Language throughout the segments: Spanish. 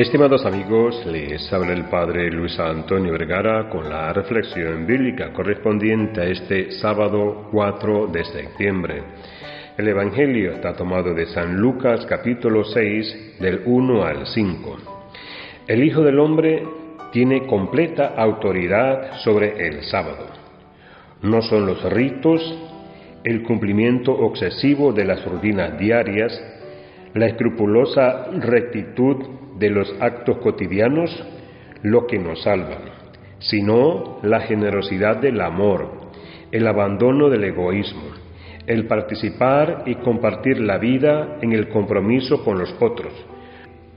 Estimados amigos, les habla el Padre Luis Antonio Vergara con la reflexión bíblica correspondiente a este sábado 4 de septiembre. El Evangelio está tomado de San Lucas capítulo 6 del 1 al 5. El Hijo del Hombre tiene completa autoridad sobre el sábado. No son los ritos, el cumplimiento obsesivo de las rutinas diarias, la escrupulosa rectitud de los actos cotidianos lo que nos salvan, sino la generosidad del amor, el abandono del egoísmo, el participar y compartir la vida en el compromiso con los otros.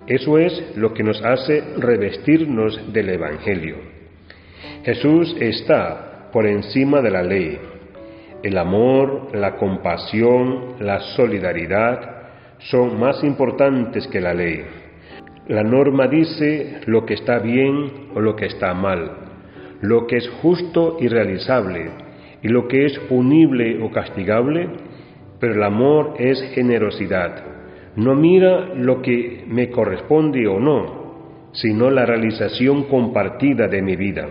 Eso es lo que nos hace revestirnos del Evangelio. Jesús está por encima de la ley. El amor, la compasión, la solidaridad son más importantes que la ley. La norma dice lo que está bien o lo que está mal, lo que es justo y realizable, y lo que es punible o castigable, pero el amor es generosidad. No mira lo que me corresponde o no, sino la realización compartida de mi vida.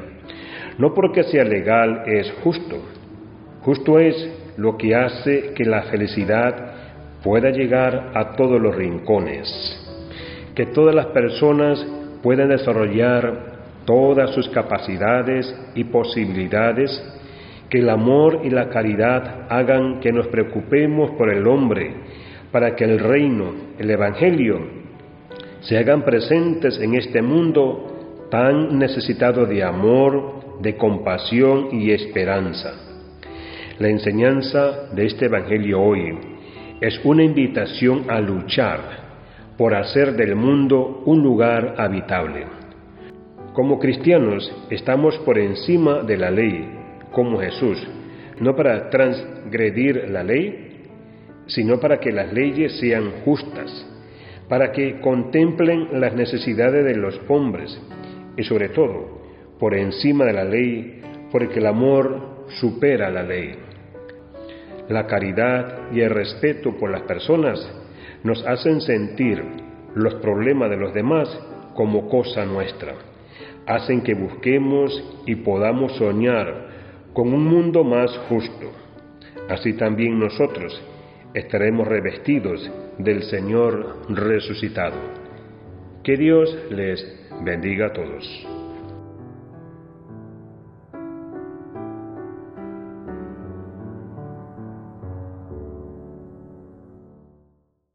No porque sea legal es justo. Justo es lo que hace que la felicidad pueda llegar a todos los rincones, que todas las personas puedan desarrollar todas sus capacidades y posibilidades que el amor y la caridad hagan que nos preocupemos por el hombre, para que el reino, el Evangelio, se hagan presentes en este mundo tan necesitado de amor, de compasión y esperanza. La enseñanza de este Evangelio hoy es una invitación a luchar por hacer del mundo un lugar habitable. Como cristianos estamos por encima de la ley como Jesús, no para transgredir la ley, sino para que las leyes sean justas, para que contemplen las necesidades de los hombres y sobre todo, por encima de la ley, porque el amor supera la ley. La caridad y el respeto por las personas nos hacen sentir los problemas de los demás como cosa nuestra, hacen que busquemos y podamos soñar con un mundo más justo. Así también nosotros estaremos revestidos del Señor resucitado. Que Dios les bendiga a todos.